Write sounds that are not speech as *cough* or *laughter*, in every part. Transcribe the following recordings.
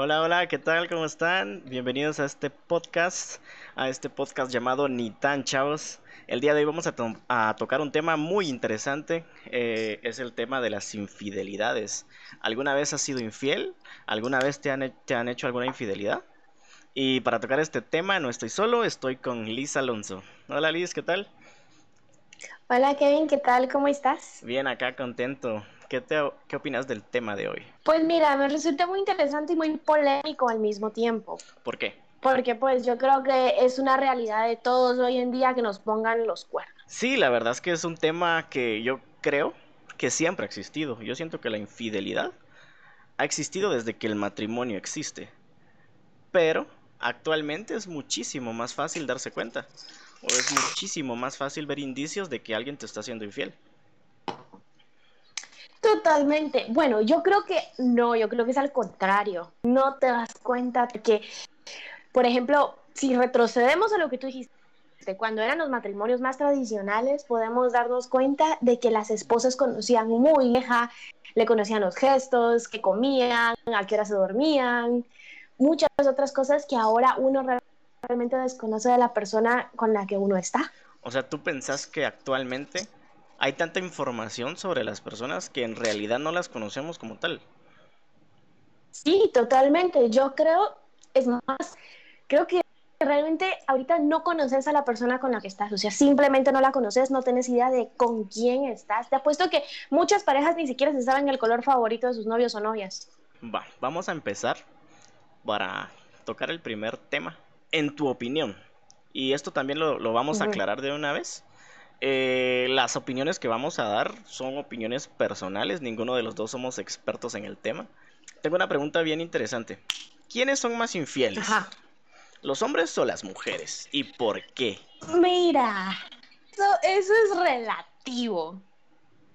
Hola, hola, ¿qué tal? ¿Cómo están? Bienvenidos a este podcast, a este podcast llamado Ni tan chavos. El día de hoy vamos a, to- a tocar un tema muy interesante, eh, es el tema de las infidelidades. ¿Alguna vez has sido infiel? ¿Alguna vez te han, he- te han hecho alguna infidelidad? Y para tocar este tema no estoy solo, estoy con Liz Alonso. Hola Liz, ¿qué tal? Hola Kevin, ¿qué tal? ¿Cómo estás? Bien, acá contento. ¿Qué, te, qué opinas del tema de hoy? Pues mira, me resulta muy interesante y muy polémico al mismo tiempo, ¿Por qué? porque pues yo creo que es una realidad de todos hoy en día que nos pongan los cuernos. Sí, la verdad es que es un tema que yo creo que siempre ha existido. Yo siento que la infidelidad ha existido desde que el matrimonio existe. Pero actualmente es muchísimo más fácil darse cuenta. O es muchísimo más fácil ver indicios de que alguien te está haciendo infiel. Totalmente. Bueno, yo creo que no, yo creo que es al contrario. No te das cuenta que, por ejemplo, si retrocedemos a lo que tú dijiste, cuando eran los matrimonios más tradicionales, podemos darnos cuenta de que las esposas conocían muy vieja, le conocían los gestos, que comían, a qué hora se dormían, muchas otras cosas que ahora uno re- realmente desconoce de la persona con la que uno está. O sea, ¿tú pensás que actualmente hay tanta información sobre las personas que en realidad no las conocemos como tal? Sí, totalmente. Yo creo, es más, creo que realmente ahorita no conoces a la persona con la que estás, o sea, simplemente no la conoces, no tienes idea de con quién estás. Te apuesto que muchas parejas ni siquiera se saben el color favorito de sus novios o novias. Va, vamos a empezar para tocar el primer tema. En tu opinión, y esto también lo, lo vamos a aclarar de una vez, eh, las opiniones que vamos a dar son opiniones personales, ninguno de los dos somos expertos en el tema. Tengo una pregunta bien interesante. ¿Quiénes son más infieles? Ajá. ¿Los hombres o las mujeres? ¿Y por qué? Mira, eso, eso es relativo.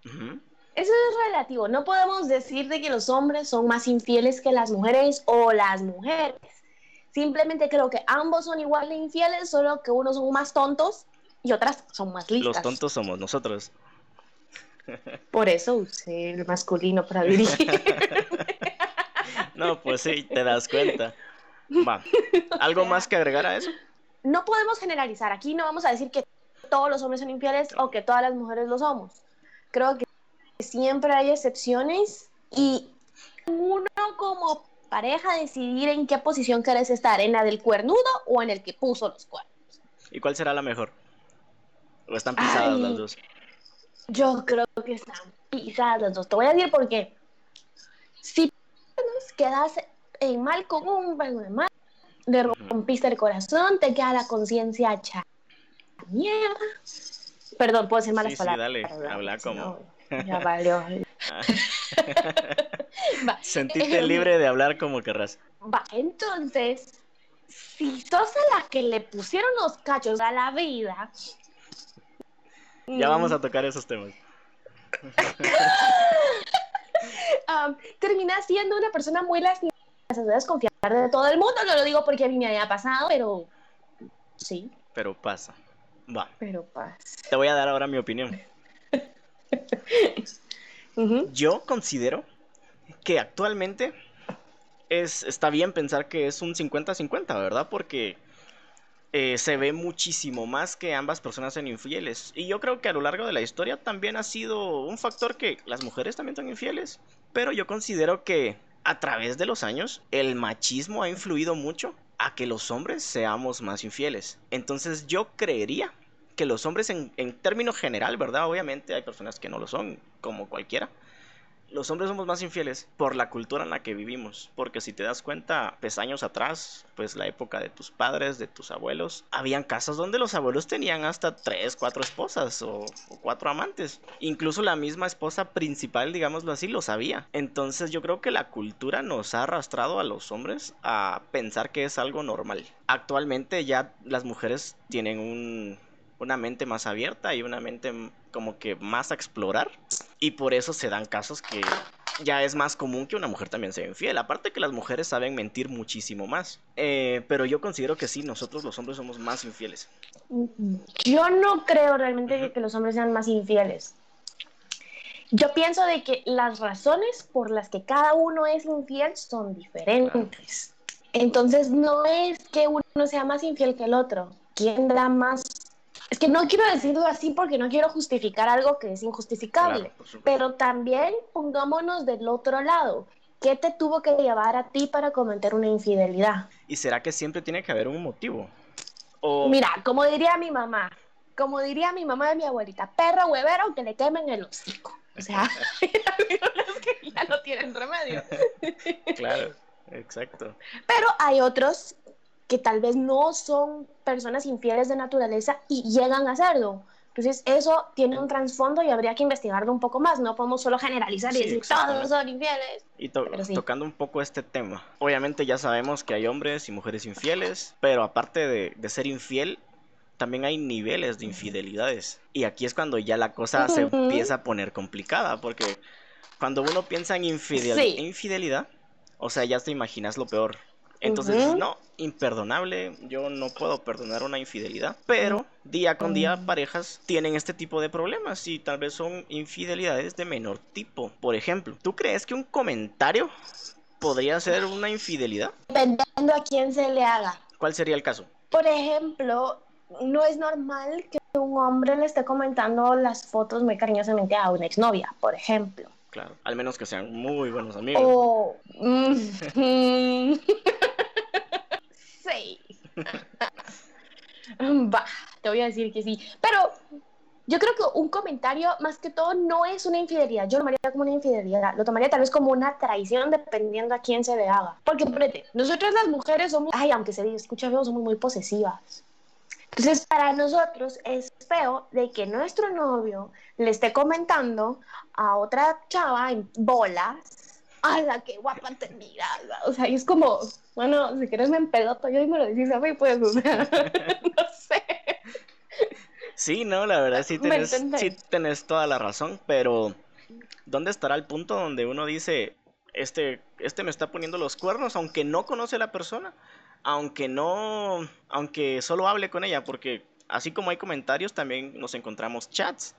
Eso es relativo. No podemos decir de que los hombres son más infieles que las mujeres o las mujeres. Simplemente creo que ambos son igual de infieles, solo que unos son más tontos y otras son más listas. Los tontos somos nosotros. Por eso usé el masculino para *laughs* dirigir. No, pues sí, te das cuenta. Va. ¿Algo *laughs* más que agregar a eso? no podemos generalizar. Aquí no vamos a decir que todos los hombres son infieles o que todas las mujeres lo somos. Creo que siempre hay excepciones y uno como pareja decidir en qué posición quieres estar, en la del cuernudo o en el que puso los cuernos. ¿Y cuál será la mejor? ¿O están pisadas Ay. las dos? Yo creo que están pisadas las dos. Te voy a decir por qué. Si quedas en mal con un de mal, le rompiste el corazón, te queda la conciencia hecha mierda. Perdón, puedo decir malas Sí, sí, palabras. dale, ¿verdad? habla Si como- no, ya valió. Ah. *laughs* Va, Sentite libre de hablar como querrás. va, entonces, si sos a la que le pusieron los cachos a la vida. Ya vamos a tocar esos temas. *laughs* um, terminas siendo una persona muy lastimada, debes confiar de todo el mundo, no lo digo porque a mí me haya pasado, pero sí, Pero pasa. Va. pero pasa. Te voy a dar ahora mi opinión. *laughs* Yo considero que actualmente es, está bien pensar que es un 50-50, ¿verdad? Porque eh, se ve muchísimo más que ambas personas sean infieles. Y yo creo que a lo largo de la historia también ha sido un factor que las mujeres también son infieles. Pero yo considero que a través de los años el machismo ha influido mucho a que los hombres seamos más infieles. Entonces yo creería que los hombres en, en término general, ¿verdad? Obviamente hay personas que no lo son, como cualquiera. Los hombres somos más infieles por la cultura en la que vivimos. Porque si te das cuenta, pues años atrás, pues la época de tus padres, de tus abuelos, habían casas donde los abuelos tenían hasta tres, cuatro esposas o, cuatro amantes. Incluso la misma esposa principal, digámoslo así, lo sabía. Entonces yo creo que la cultura nos ha arrastrado a los hombres a pensar que es algo normal. Actualmente ya las mujeres tienen un, una mente más abierta y una mente como que más a explorar. Y por eso se dan casos que ya es más común que una mujer también sea infiel. Aparte que las mujeres saben mentir muchísimo más. Eh, pero yo considero que sí, nosotros los hombres somos más infieles. Yo no creo realmente que los hombres sean más infieles. Yo pienso de que las razones por las que cada uno es infiel son diferentes. Entonces no es que uno sea más infiel que el otro. ¿Quién da más? Es que no quiero decirlo así porque no quiero justificar algo que es injustificable. pero también pongámonos del otro lado. ¿Qué te tuvo que llevar a ti para cometer una infidelidad? ¿Y será que siempre tiene que haber un motivo? Mira, como diría mi mamá, como diría mi mamá de mi abuelita, perro huevero que le quemen el hocico. O sea, *laughs* *laughs* hay que ya no tienen remedio. claro, exacto. Pero hay otros que tal vez no son personas infieles de naturaleza y llegan a serlo. Entonces, eso tiene un trasfondo y habría que investigarlo un poco más. No podemos solo generalizar y decir todos son infieles. Y tocando un poco este tema, obviamente ya sabemos que hay hombres y mujeres infieles, pero aparte de, de ser infiel, también hay niveles de infidelidades. Y aquí es cuando ya la cosa se empieza a poner complicada, porque cuando uno piensa en infidelidad, o sea, ya te imaginas lo peor. Entonces, no, imperdonable, yo no puedo perdonar una infidelidad, pero día con día parejas tienen este tipo de problemas y tal vez son infidelidades de menor tipo. Por ejemplo, ¿tú crees que un comentario podría ser una infidelidad? Dependiendo a quién se le haga. ¿Cuál sería el caso? Por ejemplo, no es normal que un hombre le esté comentando las fotos muy cariñosamente a una exnovia, por ejemplo. Claro, al menos que sean muy buenos amigos. Oh, *laughs* mm, sí. *laughs* Te voy a decir que sí. Pero yo creo que un comentario, más que todo, no es una infidelidad. Yo lo tomaría como una infidelidad. Lo tomaría tal vez como una traición, dependiendo a quién se le haga. Porque, espérate, nosotros las mujeres somos, ay, aunque se escucha feo, somos muy posesivas. Entonces, para nosotros es feo de que nuestro novio le esté comentando a otra chava en bolas, a la que guapa te mira! O sea, y es como, bueno, si quieres me empedoto yo y me lo dices a mí, pues, o sea, *laughs* no sé. Sí, no, la verdad sí *laughs* tenés, sí tenés toda la razón, pero ¿dónde estará el punto donde uno dice, este, este me está poniendo los cuernos, aunque no conoce a la persona? aunque no, aunque solo hable con ella, porque así como hay comentarios, también nos encontramos chats.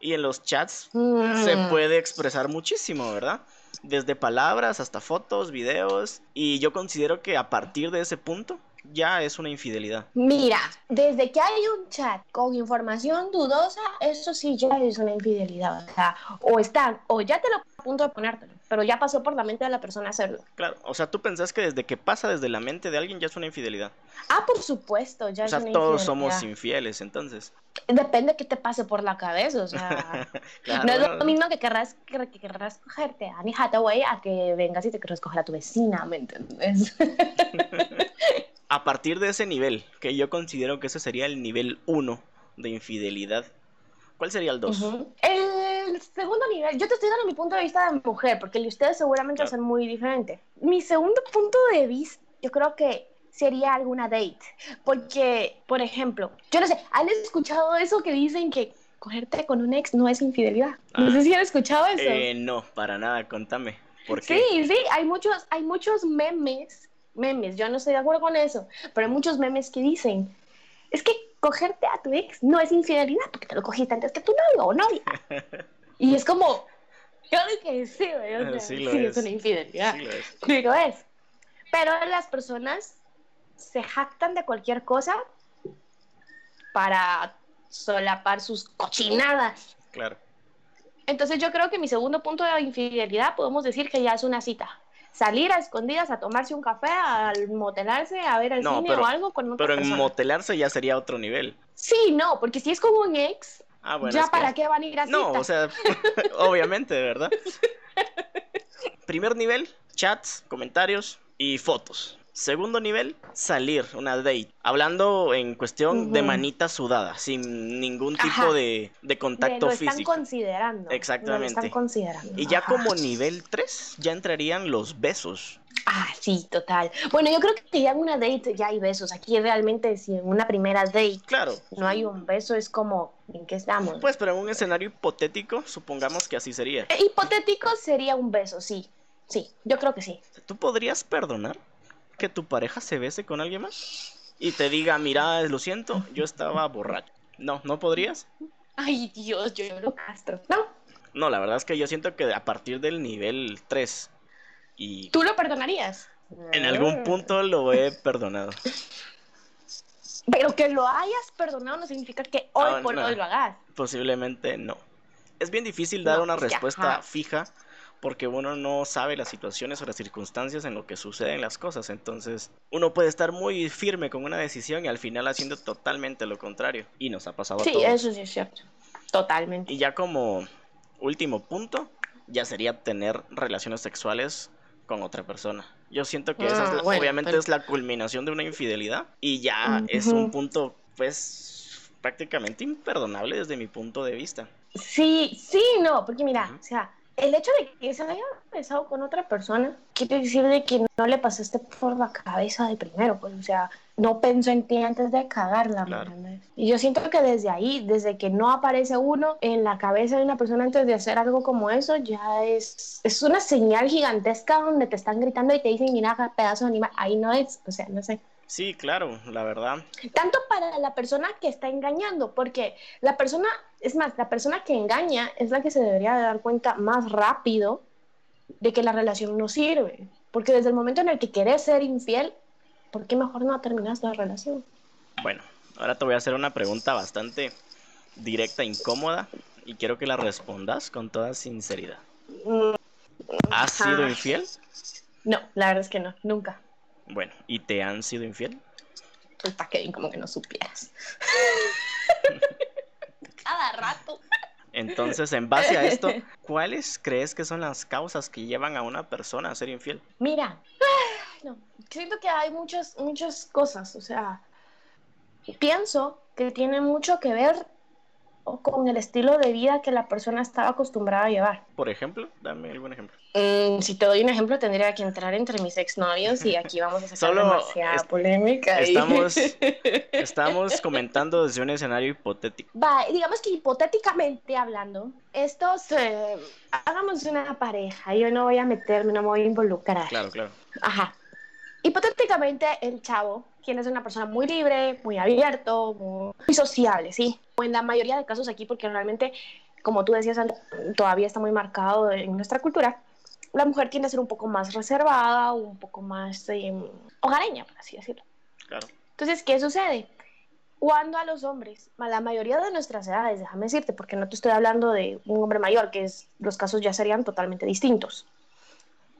Y en los chats se mm. puede expresar muchísimo, ¿verdad? Desde palabras hasta fotos, videos. Y yo considero que a partir de ese punto ya es una infidelidad. Mira, desde que hay un chat con información dudosa, eso sí ya es una infidelidad. O sea, o están, o ya te lo a punto de ponértelo, pero ya pasó por la mente de la persona hacerlo. Claro, o sea, tú pensás que desde que pasa desde la mente de alguien ya es una infidelidad. Ah, por supuesto, ya o sea, todos somos infieles, entonces. Depende de qué te pase por la cabeza, o sea, *laughs* no es lo mismo que querrás, que, querrás cogerte a Annie Hathaway a que vengas y te querrás coger a tu vecina, ¿me entiendes? *laughs* a partir de ese nivel, que yo considero que ese sería el nivel 1 de infidelidad, ¿cuál sería el 2? El segundo nivel, yo te estoy dando mi punto de vista de mujer, porque el de ustedes seguramente va a ser muy diferente. Mi segundo punto de vista, yo creo que sería alguna date, porque, por ejemplo, yo no sé, ¿han escuchado eso que dicen que cogerte con un ex no es infidelidad? no sé ah. si han escuchado eso. Eh, no, para nada, contame. ¿Por qué? Sí, sí, hay muchos, hay muchos memes memes, yo no estoy de acuerdo con eso, pero hay muchos memes que dicen, es que cogerte a tu ex no es infidelidad porque te lo cogiste antes que tu novio o novia. *laughs* y es como, yo digo que sí, *laughs* sí, es. una infidelidad, sí lo es. Pero las personas se jactan de cualquier cosa para solapar sus cochinadas. Claro. Entonces yo creo que mi segundo punto de infidelidad podemos decir que ya es una cita salir a escondidas a tomarse un café, a motelarse, a ver el cine o algo con otra Pero en motelarse ya sería otro nivel. Sí, no, porque si es como un ex, ah, ya para qué van a ir a No, o sea, *laughs* obviamente, ¿verdad? *laughs* Primer nivel, chats, comentarios y fotos. Segundo nivel, salir, una date. Hablando en cuestión de manita sudada, sin ningún tipo de, de, contacto físico. Lo están considerando. Exactamente. Lo están considerando. Y ya como nivel 3, ya entrarían los besos. Ah, sí, total. Bueno, yo creo que ya en una date ya hay besos. Aquí realmente, si en una primera date claro. no hay un beso, es como, ¿en qué estamos? Pues, pero en un escenario hipotético, supongamos que así sería. Eh, hipotético sería un beso, sí. Sí, yo creo que sí. ¿Tú podrías perdonar? Que tu pareja se bese con alguien más y te diga, mira, lo siento, yo estaba borracho. No, ¿no podrías? Ay, Dios, yo lo castro. No. No, la verdad es que yo siento que a partir del nivel 3 y... ¿Tú lo perdonarías? En algún punto lo he perdonado. Pero que lo hayas perdonado no significa que hoy ah, por hoy lo hagas. Posiblemente no. Es bien difícil dar una respuesta fija porque uno no sabe las situaciones o las circunstancias en lo que suceden las cosas. Entonces, uno puede estar muy firme con una decisión y al final haciendo totalmente lo contrario. Y nos ha pasado sí, Sí, eso sí es cierto. Totalmente. Y ya como último punto, ya sería tener relaciones sexuales con otra persona. Yo siento que esa ah, obviamente es la culminación de una infidelidad y ya es un punto pues prácticamente imperdonable desde mi punto de vista. Sí, sí, no, porque mira, o sea, el hecho de que se haya besado con otra persona quiere decir de que no le pasaste por la cabeza de primero, pues, o sea, no pensó en ti antes de cagarla. Y yo siento que desde ahí, desde que no aparece uno en la cabeza de una persona antes de hacer algo como eso, ya es, es una señal gigantesca donde te están gritando y te dicen, mira, pedazo de animal, ahí no es, o sea, no sé. Sí, claro, la verdad. Tanto para la persona que está engañando, porque la persona, es más, la persona que engaña es la que se debería de dar cuenta más rápido de que la relación no sirve. Porque desde el momento en el que quieres ser infiel, ¿por qué mejor no terminas la relación? Bueno, ahora te voy a hacer una pregunta bastante directa, incómoda, y quiero que la respondas con toda sinceridad. Mm, ¿Has sido infiel? No, la verdad es que no, nunca. Bueno, ¿y te han sido infiel? Pues para que como que no supieras. *laughs* Cada rato. Entonces, en base a esto, *laughs* ¿cuáles crees que son las causas que llevan a una persona a ser infiel? Mira, *sighs* no, siento que hay muchas, muchas cosas, o sea, pienso que tiene mucho que ver o con el estilo de vida que la persona estaba acostumbrada a llevar. Por ejemplo, dame algún ejemplo. Mm, si te doy un ejemplo, tendría que entrar entre mis exnovios y aquí vamos a *laughs* sacar Solo demasiada polémica. Estamos, *laughs* estamos comentando desde un escenario hipotético. Va, digamos que hipotéticamente hablando, estos, eh, hagamos una pareja, yo no voy a meterme, no me voy a involucrar. Claro, claro. Ajá. Hipotéticamente, el chavo, quien es una persona muy libre, muy abierto, muy sociable, ¿sí? O en la mayoría de casos aquí, porque realmente, como tú decías, todavía está muy marcado en nuestra cultura, la mujer tiende a ser un poco más reservada, un poco más em, hogareña, por así decirlo. Claro. Entonces, ¿qué sucede? Cuando a los hombres, a la mayoría de nuestras edades, déjame decirte, porque no te estoy hablando de un hombre mayor, que es, los casos ya serían totalmente distintos.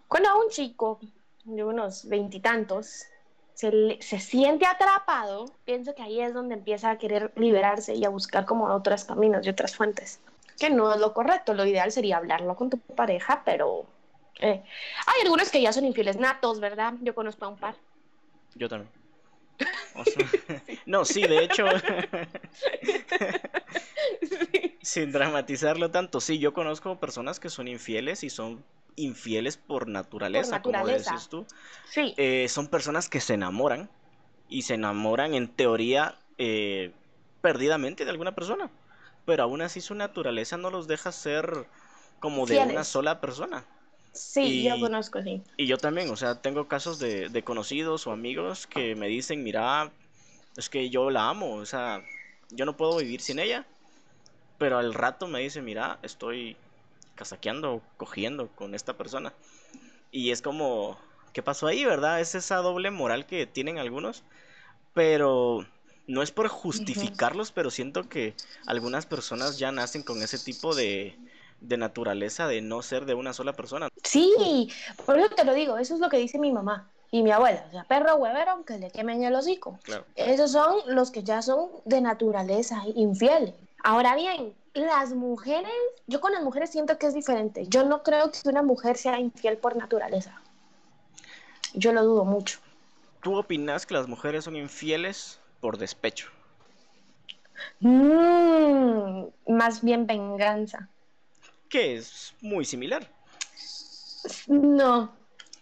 Cuando a un chico de unos veintitantos, se, se, siente atrapado, pienso que ahí es donde empieza a querer liberarse y a buscar como otros caminos y otras fuentes. Que no es lo correcto, lo ideal sería hablarlo con tu pareja, pero eh, hay algunos que ya son infieles natos, ¿verdad? Yo conozco a un par. Yo también. *laughs* *laughs* no, sí, de hecho. *laughs* Sin dramatizarlo tanto, sí, yo conozco personas que son infieles y son infieles por naturaleza, como dices tú. Sí. Eh, son personas que se enamoran y se enamoran en teoría eh, perdidamente de alguna persona, pero aún así su naturaleza no los deja ser como de una sola persona. Sí, yo conozco, sí. Y yo también, o sea, tengo casos de, de conocidos o amigos que me dicen, mira, es que yo la amo, o sea, yo no puedo vivir sin ella, pero al rato me dice, mira, estoy casaqueando, cogiendo con esta persona. Y es como, ¿qué pasó ahí, verdad? Es esa doble moral que tienen algunos, pero no es por justificarlos, pero siento que algunas personas ya nacen con ese tipo de, de naturaleza de no ser de una sola persona. Sí, por eso te lo digo, eso es lo que dice mi mamá y mi abuela, o sea, perro huevero aunque le quemen el hocico. Esos son los que ya son de naturaleza infiel. Ahora bien, las mujeres, yo con las mujeres siento que es diferente. Yo no creo que una mujer sea infiel por naturaleza. Yo lo dudo mucho. ¿Tú opinas que las mujeres son infieles por despecho? Mm, más bien venganza. Que es muy similar. No,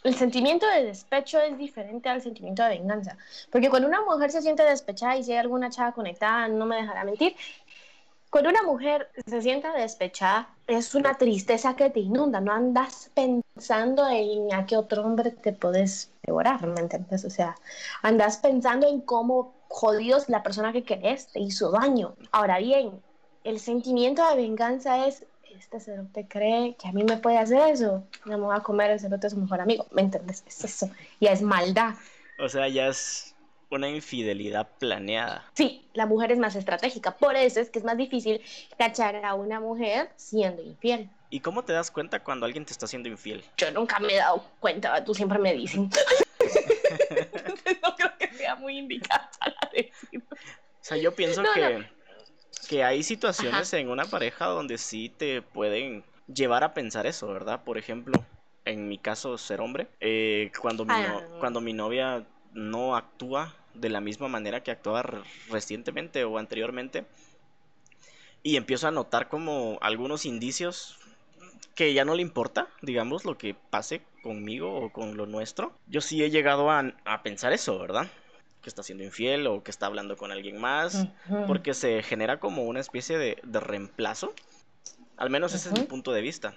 el sentimiento de despecho es diferente al sentimiento de venganza. Porque cuando una mujer se siente despechada y si hay alguna chava conectada, no me dejará mentir, cuando una mujer se sienta despechada, es una tristeza que te inunda, no andas pensando en a qué otro hombre te puedes devorar, ¿me entiendes? O sea, andas pensando en cómo jodidos la persona que querés te hizo daño. Ahora bien, el sentimiento de venganza es este cerote cree que a mí me puede hacer eso, no me voy a comer el cerote de su mejor amigo, ¿me entiendes? Es eso, ya es maldad. O sea, ya es una infidelidad planeada. Sí, la mujer es más estratégica, por eso es que es más difícil cachar a una mujer siendo infiel. ¿Y cómo te das cuenta cuando alguien te está haciendo infiel? Yo nunca me he dado cuenta, tú siempre me dicen. *laughs* no creo que sea muy indicada la decir. O sea, yo pienso que, que hay situaciones en una pareja donde sí te pueden llevar a pensar eso, ¿verdad? Por ejemplo, en mi caso, ser hombre, eh, cuando, mi Ah. cuando mi novia no actúa de la misma manera que actuaba re- recientemente o anteriormente, y empiezo a notar como algunos indicios que ya no le importa, digamos, lo que pase conmigo o con lo nuestro. Yo sí he llegado a, a pensar eso, ¿verdad? Que está siendo infiel o que está hablando con alguien más, porque se genera como una especie de, de reemplazo. Al menos ese es mi punto de vista.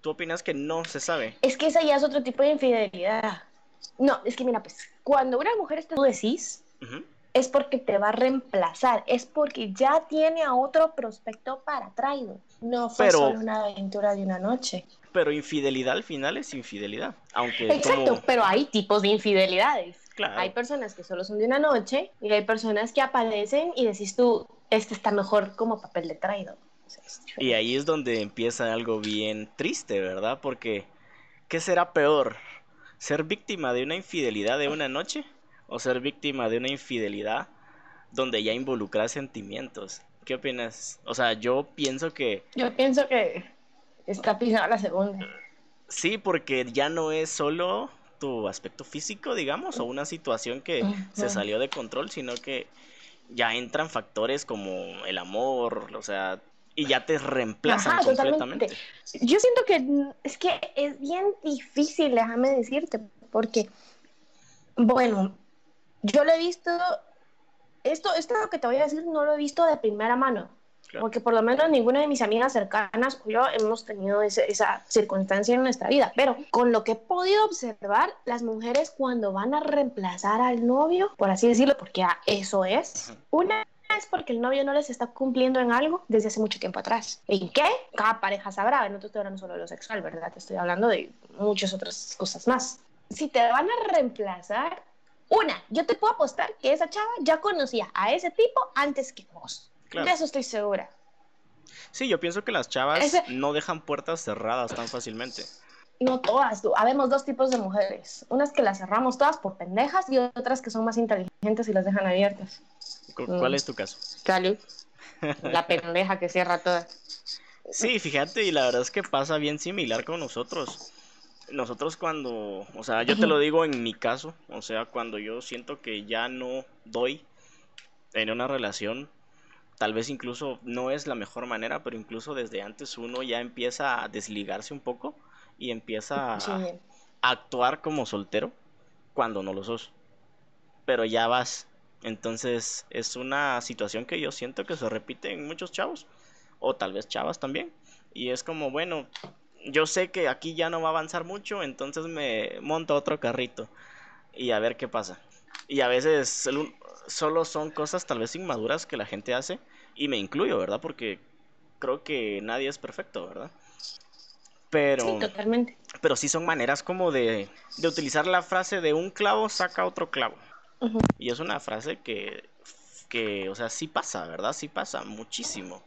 ¿Tú opinas que no se sabe? Es que esa ya es otro tipo de infidelidad. No, es que mira, pues, cuando una mujer está, tú decís, es porque te va a reemplazar, es porque ya tiene a otro prospecto para traído. No fue Pero- solo una aventura de una noche. Pero infidelidad al final es infidelidad. Aunque Exacto, como... pero hay tipos de infidelidades. Claro. Hay personas que solo son de una noche y hay personas que aparecen y decís tú, este está mejor como papel de traído. O sea, es Y ahí es donde empieza algo bien triste, ¿verdad? Porque, ¿qué será peor? ¿Ser víctima de una infidelidad de una noche? ¿O ser víctima de una infidelidad donde ya involucras sentimientos? ¿Qué opinas? O sea, yo pienso que Yo pienso que está pisada la segunda. sí, porque ya no es solo tu aspecto físico, digamos, o una situación que se salió de control, sino que ya entran factores como el amor, o sea, y ya te reemplazan Ajá, completamente. totalmente. Yo siento que es que es bien difícil, déjame decirte, porque, bueno, yo lo he visto, esto, esto que te voy a decir no lo he visto de primera mano, Claro. porque por lo menos ninguna de mis amigas cercanas o yo hemos tenido ese- esa circunstancia en nuestra vida, pero con lo que he podido observar, las mujeres cuando van a reemplazar al novio, por así decirlo, porque eso es, una es porque el novio no les está cumpliendo en algo desde hace mucho tiempo atrás. ¿En qué? Cada pareja sabrá, no te estoy hablando solo de lo sexual, ¿verdad? Te estoy hablando de muchas otras cosas más. Si te van a reemplazar, una, yo te puedo apostar que esa chava ya conocía a ese tipo antes que vos. Claro. De eso estoy segura. Sí, yo pienso que las chavas Ese- no dejan puertas cerradas tan fácilmente. No todas. Habemos dos tipos de mujeres. Unas que las cerramos todas por pendejas y otras que son más inteligentes y las dejan abiertas. Cu- Mm. ¿Cuál es tu caso? Salud. La *laughs* pendeja que cierra todas. Sí, fíjate, y la verdad es que pasa bien similar con nosotros. Nosotros cuando, o sea, yo te lo digo en mi caso, o sea, cuando yo siento que ya no doy en una relación, tal vez incluso no es la mejor manera, pero incluso desde antes uno ya empieza a desligarse un poco y empieza a, Sí. a actuar como soltero cuando no lo sos. Pero ya vas. Entonces es una situación que yo siento que se repite en muchos chavos. O tal vez chavas también. Y es como, bueno, yo sé que aquí ya no va a avanzar mucho, entonces me monto otro carrito. Y a ver qué pasa. Y a veces solo son cosas tal vez inmaduras que la gente hace. Y me incluyo, ¿verdad? Porque creo que nadie es perfecto, ¿verdad? Pero... Sí, totalmente. Pero sí son maneras como de, de utilizar la frase de un clavo saca otro clavo. Y es una frase que, que, o sea, sí pasa, ¿verdad? Sí pasa muchísimo.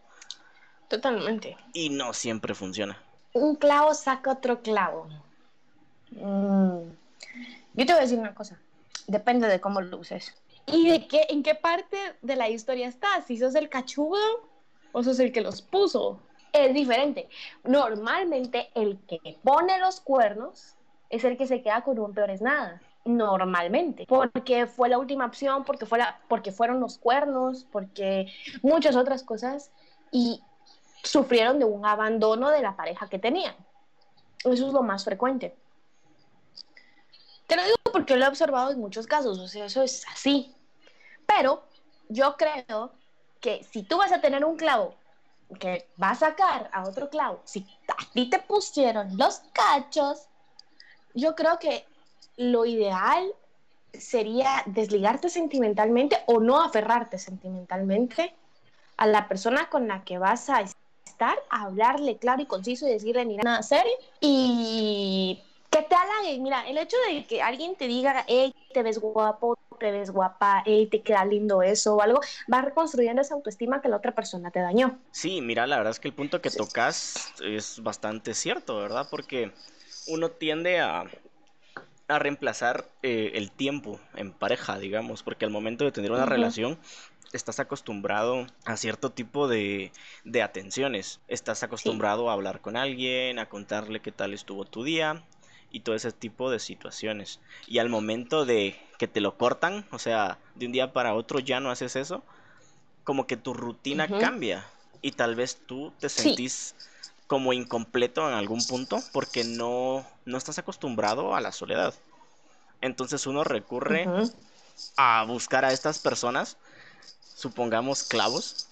Totalmente. Y no siempre funciona. Un clavo saca otro clavo. Mm. Yo te voy a decir una cosa. Depende de cómo lo uses. ¿Y de qué, en qué parte de la historia estás? Si sos el cachudo o sos el que los puso. Es diferente. Normalmente el que pone los cuernos es el que se queda con un peor es nada. Normalmente. Porque fue la última opción, porque, fue la, porque fueron los cuernos, porque muchas otras cosas. Y sufrieron de un abandono de la pareja que tenían. Eso es lo más frecuente. Te lo digo porque lo he observado en muchos casos, o sea, eso es así. Pero yo creo que si tú vas a tener un clavo que va a sacar a otro clavo, si a ti te pusieron los cachos, yo creo que lo ideal sería desligarte sentimentalmente o no aferrarte sentimentalmente a la persona con la que vas a estar, hablarle claro y conciso y decirle, mira, nada serio. Y que te halague. Mira, el hecho de que alguien te diga, hey, te ves guapo, te ves guapa, hey, te queda lindo eso o algo, va reconstruyendo esa autoestima que la otra persona te dañó. Sí, mira, la verdad es que el punto que tocas es bastante cierto, ¿verdad? Porque uno tiende a, a reemplazar eh, el tiempo en pareja, digamos, porque al momento de tener una relación estás acostumbrado a cierto tipo de, de atenciones. Estás acostumbrado a hablar con alguien, a contarle qué tal estuvo tu día, y todo ese tipo de situaciones. Y al momento de que te lo cortan, o sea, de un día para otro ya no haces eso, como que tu rutina cambia y tal vez tú te sentís como incompleto en algún punto porque no, no estás acostumbrado a la soledad. Entonces uno recurre a buscar a estas personas, supongamos clavos.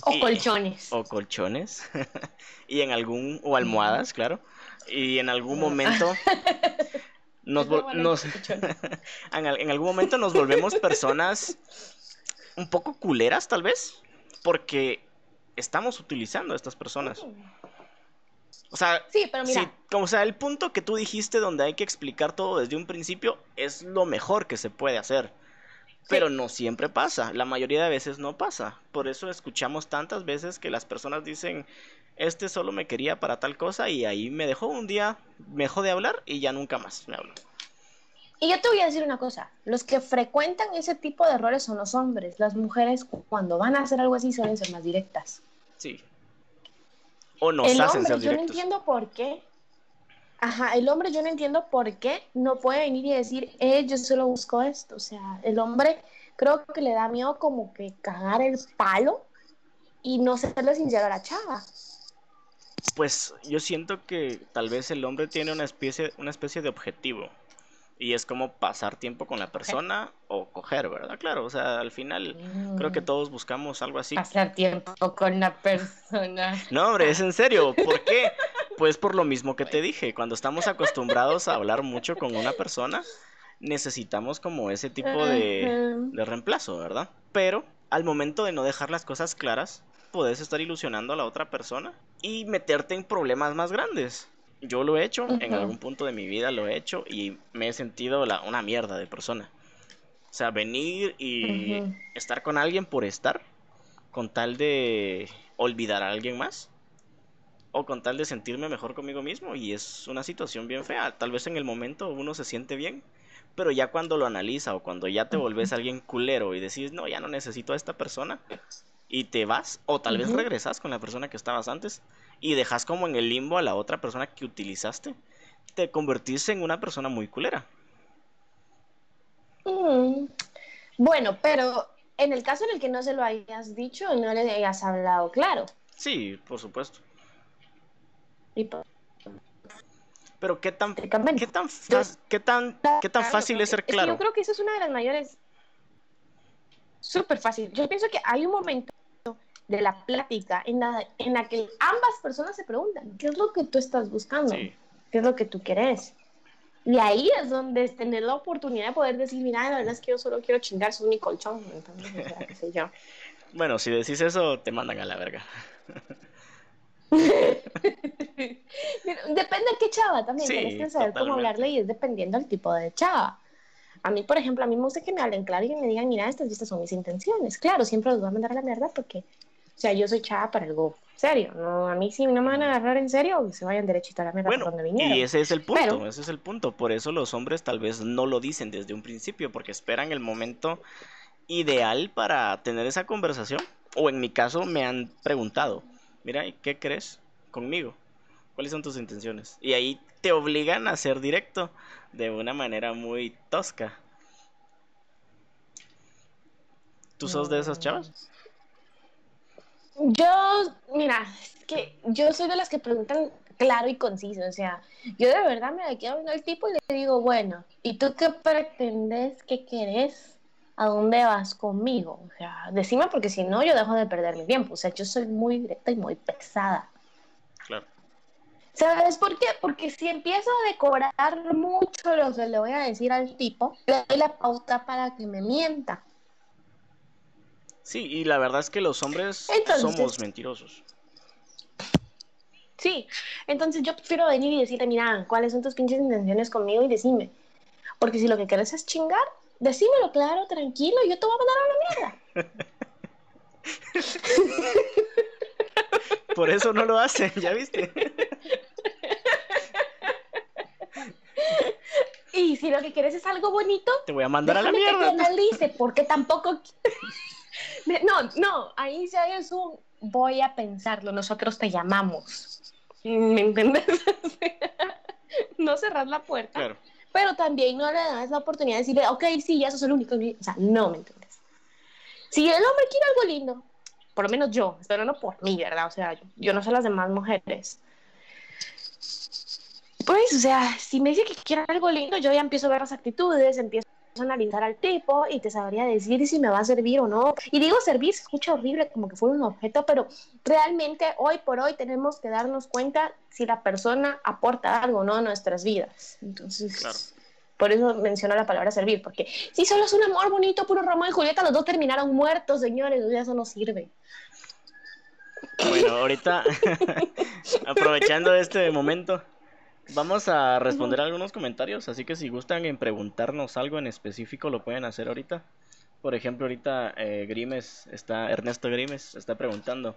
O colchones. O colchones. *laughs* y en algún, o almohadas, claro y en algún momento *laughs* nos, *laughs* en algún momento nos volvemos personas un poco culeras tal vez porque estamos utilizando a estas personas. O sea, sí, pero mira. como sea, el punto que tú dijiste donde hay que explicar todo desde un principio es lo mejor que se puede hacer. Pero no siempre pasa, la mayoría de veces no pasa. Por eso escuchamos tantas veces que las personas dicen, este solo me quería para tal cosa y ahí me dejó un día, me dejó de hablar y ya nunca más me habló. Y yo te voy a decir una cosa, los que frecuentan ese tipo de errores son los hombres, las mujeres cuando van a hacer algo así suelen ser más directas. Sí. O nos el hacen hombre, ser Yo no entiendo por qué. Ajá, el hombre yo no entiendo por qué no puede venir y decir, eh, yo solo busco esto. O sea, el hombre creo que le da miedo como que cagar el palo y no serle sincero a la chava pues yo siento que tal vez el hombre tiene una especie, una especie de objetivo. Y es como pasar tiempo con la persona o coger, ¿verdad? Claro, o sea, al final creo que mm. todos buscamos algo así. Pasar tiempo con la persona. No, hombre, es en serio. ¿Por qué? *laughs* Pues por lo mismo que te dije. Cuando estamos acostumbrados a hablar mucho con una persona, necesitamos como ese tipo de, de reemplazo, ¿verdad? Pero al momento de no dejar las cosas claras, puedes estar ilusionando a la otra persona y meterte en problemas más grandes. Yo lo he hecho, en algún punto de mi vida lo he hecho y me he sentido la, una mierda de persona. O sea, venir y estar con alguien por estar, con tal de olvidar a alguien más, o con tal de sentirme mejor conmigo mismo, y es una situación bien fea. Tal vez en el momento uno se siente bien, pero ya cuando lo analiza o cuando ya te volvés alguien culero y decís, no, ya no necesito a esta persona, y te vas, o tal vez regresas con la persona que estabas antes y dejas como en el limbo a la otra persona que utilizaste, te convertís en una persona muy culera. Mm. Bueno, pero en el caso en el que no se lo hayas dicho, no le hayas hablado claro. Sí, por supuesto. Y pero qué tan, qué tan, qué tan, qué tan fácil es ser claro. yo creo que eso es una de las mayores. Súper fácil. Yo pienso que hay un momento de la plática en la, en la que ambas personas se preguntan, ¿qué es lo que tú estás buscando? ¿Qué es lo que tú quieres? Y ahí es donde es tener la oportunidad de poder decir, mira, la verdad es que yo solo quiero chingar su mi colchón. Entonces, qué sé yo. *laughs* Bueno, si decís eso, te mandan a la verga. *laughs* Depende de qué chava también. Tienes que saber cómo hablarle y es dependiendo del tipo de chava. A mí, por ejemplo, a mí me gusta que me hablen claro y que me digan, mira, estas, estas son mis intenciones. Claro, siempre los voy a mandar a la mierda porque o sea, yo soy chava para algo serio. No, a mí sí no me van a agarrar en serio, se vayan derechito a la mierda bueno, por donde vinieron. Y ese es el punto, ese es el punto. Por eso los hombres tal vez no lo dicen desde un principio, porque esperan el momento ideal para tener esa conversación. O en mi caso me han preguntado, mira, ¿qué crees conmigo? ¿Cuáles son tus intenciones? Y ahí te obligan a ser directo de una manera muy tosca. ¿Tú sos de esas chavas? Yo, mira, es que yo soy de las que preguntan claro y conciso, o sea, yo de verdad me quedo viendo al tipo y le digo, bueno, ¿y tú qué pretendes, qué querés? ¿A dónde vas conmigo? O sea, decime porque si no yo dejo de perder mi tiempo, o sea, yo soy muy directa y muy pesada. Claro. ¿Sabes por qué? Porque si empiezo a decorar mucho lo que le voy a decir al tipo, le doy la pauta para que me mienta. Sí, y la verdad es que los hombres somos mentirosos. Sí, entonces yo prefiero venir y decirle, mira, ¿cuáles son tus pinches intenciones conmigo? Y decime. Porque si lo que quieres es chingar, decímelo claro, tranquilo, yo te voy a mandar a la mierda. *laughs* Por eso no lo hacen, ¿ya viste? *laughs* Y si lo que quieres es algo bonito, te voy a mandar a la mierda. Que te porque tampoco. *laughs* no, no, ahí sí es un voy a pensarlo, nosotros te llamamos. ¿Me entiendes? *laughs* no cerrar la puerta. Pero también no le das la oportunidad de decirle, ok, sí, ya sos el único. O sea, no, ¿me entiendes? Si el hombre quiere algo lindo, por lo menos yo, pero no por mí, ¿verdad? O sea, yo no sé las demás mujeres. Pues, o sea, si me dice que quiere algo lindo, yo ya empiezo a ver las actitudes, empiezo analizar al tipo y te sabría decir si me va a servir o no. Y digo servir, se escucha horrible como que fuera un objeto, pero realmente hoy por hoy tenemos que darnos cuenta si la persona aporta algo o no a nuestras vidas. Entonces, por eso menciono la palabra servir, porque si solo es un amor bonito, puro Romeo y Julieta, los dos terminaron muertos, señores, eso no sirve. Bueno, ahorita, *laughs* aprovechando este momento, Vamos a responder algunos comentarios, así que si gustan en preguntarnos algo en específico lo pueden hacer ahorita. Por ejemplo, ahorita eh, Grimes está, Ernesto Grimes está preguntando.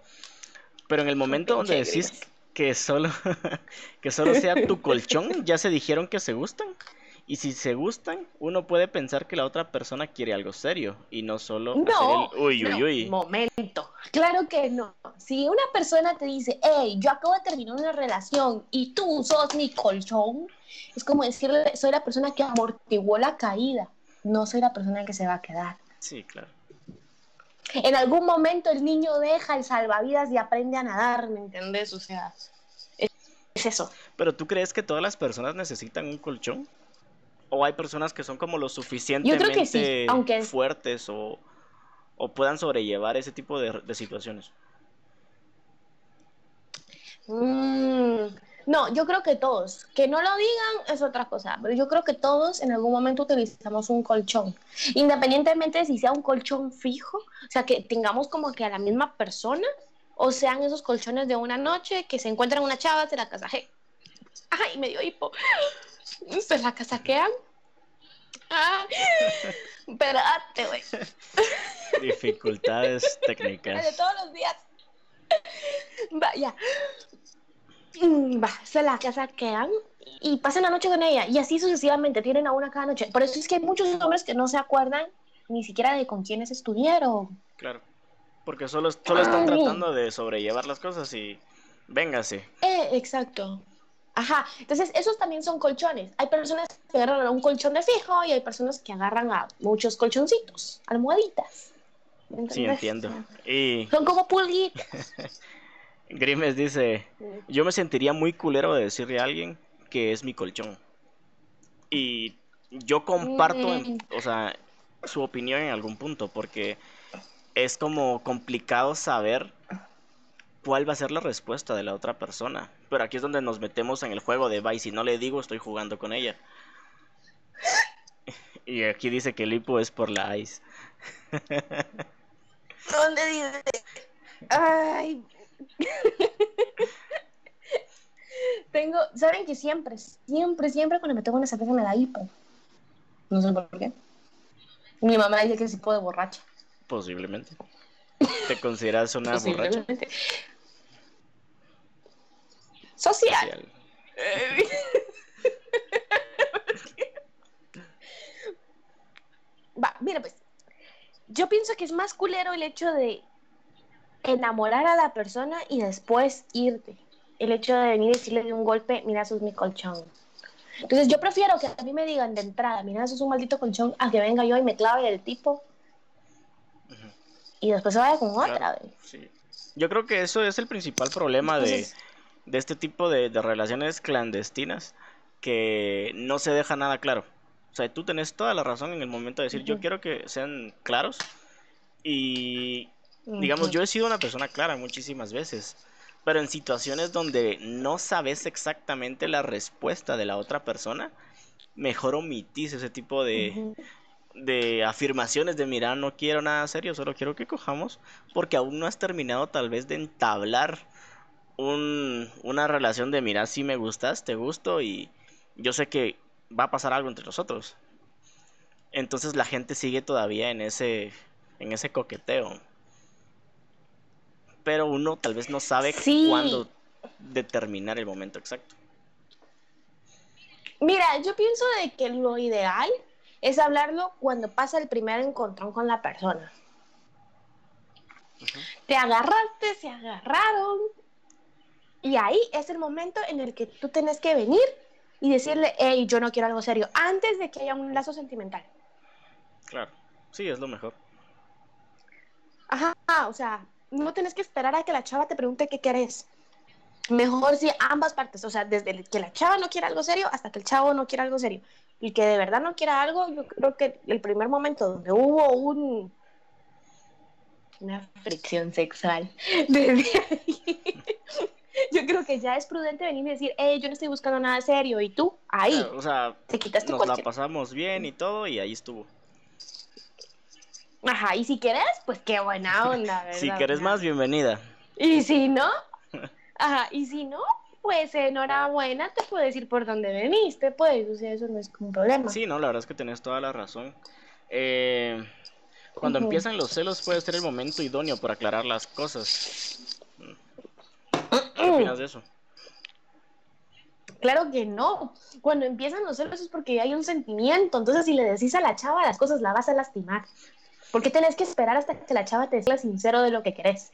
Pero en el momento donde decís que solo, *laughs* que solo sea tu colchón, ya se dijeron que se gustan. Y si se gustan, uno puede pensar que la otra persona quiere algo serio y no solo no, uy, uy, uy. Momento. Claro que no. Si una persona te dice, hey, yo acabo de terminar una relación y tú sos mi colchón, es como decirle, soy la persona que amortiguó la caída, no soy la persona que se va a quedar. Sí, claro. En algún momento el niño deja el salvavidas y aprende a nadar, ¿me entendés? O sea, es eso. Pero tú crees que todas las personas necesitan un colchón? O hay personas que son como lo suficientemente fuertes o, puedan sobrellevar ese tipo de, situaciones. Mm, no, yo creo que todos. Que no lo digan es otra cosa, pero yo creo que todos en algún momento utilizamos un colchón. Independientemente de si sea un colchón fijo, o sea, que tengamos como que a la misma persona, o sean esos colchones de una noche que se encuentran una chava, se la casaje. Ay, me dio hipo se la casaquean. Ah, espérate, güey. Dificultades técnicas. De todos los días. Vaya. Mm, va, se la casaquean y pasan la noche con ella. Y así sucesivamente, tienen a una cada noche. Por eso es que hay muchos hombres que no se acuerdan ni siquiera de con quiénes estuvieron. Claro. Porque solo, solo están tratando de sobrellevar las cosas y véngase. Eh, exacto. Ajá, entonces esos también son colchones. Hay personas que agarran a un colchón de fijo y hay personas que agarran a muchos colchoncitos, almohaditas. Sí, entiendo. Y... Son como pulguitas. *laughs* Grimes dice, yo me sentiría muy culero de decirle a alguien que es mi colchón. Y yo comparto, mm. o sea, su opinión en algún punto, porque es como complicado saber cuál va a ser la respuesta de la otra persona. Pero aquí es donde nos metemos en el juego de, bye, si no le digo, estoy jugando con ella. *laughs* Y aquí dice que el hipo es por la ice. *laughs* ¿Dónde dice? Ay. *laughs* Tengo, ¿saben que siempre, siempre, siempre cuando me tomo una cerveza me da hipo? No sé por qué. Mi mamá dice que es hipo de borracha. Posiblemente. ¿Te consideras una borracha? Social. *laughs* Va, mira pues. Yo pienso que es más culero el hecho de enamorar a la persona y después irte. El hecho de venir y decirle de un golpe, mira, eso es mi colchón. Entonces yo prefiero que a mí me digan de entrada, mira, eso es un maldito colchón, a que venga yo y me clave el tipo. Y después se vaya con otra. Sí. Yo creo que eso es el principal problema de de este tipo de, relaciones clandestinas que no se deja nada claro. O sea, tú tenés toda la razón en el momento de decir, yo quiero que sean claros. Y, digamos, yo he sido una persona clara muchísimas veces. Pero en situaciones donde no sabes exactamente la respuesta de la otra persona, mejor omitís ese tipo de, de afirmaciones de mira, no quiero nada serio, solo quiero que cojamos, porque aún no has terminado tal vez de entablar un, una relación de mira, si me gustas, te gusto y yo sé que va a pasar algo entre nosotros. Entonces la gente sigue todavía en ese, en ese coqueteo. Pero uno tal vez no sabe cuándo determinar el momento exacto. Mira, yo pienso de que lo ideal es hablarlo cuando pasa el primer encontrón con la persona. Te agarraste, se agarraron. Y ahí es el momento en el que tú tienes que venir y decirle, hey, yo no quiero algo serio, antes de que haya un lazo sentimental. Claro, sí, es lo mejor. Ajá, o sea, no tienes que esperar a que la chava te pregunte qué quieres. Mejor si ambas partes, o sea, desde que la chava no quiere algo serio hasta que el chavo no quiere algo serio. Y que de verdad no quiera algo, yo creo que el primer momento donde hubo un una fricción sexual *laughs* desde ahí, *laughs* *laughs* yo creo que ya es prudente venir y decir, hey, yo no estoy buscando nada serio, y tú, ahí, o sea, te quitaste nos la pasamos bien y todo, y ahí estuvo. Ajá, y si quieres, pues qué buena onda, *laughs* ¿verdad? si quieres más, bienvenida. Y *laughs* si no, ajá, y si no, pues enhorabuena, te puedes ir por donde veniste, pues, o sea, eso no es un problema. Sí, no, la verdad es que tenés toda la razón. Eh, cuando empiezan los celos puede ser el momento idóneo para aclarar las cosas. ¿Qué opinas de eso? Claro que no. Cuando empiezan los celos es porque hay un sentimiento. Entonces, si le decís a la chava las cosas, la vas a lastimar. ¿Por qué tenés que esperar hasta que la chava te diga sincero de lo que querés?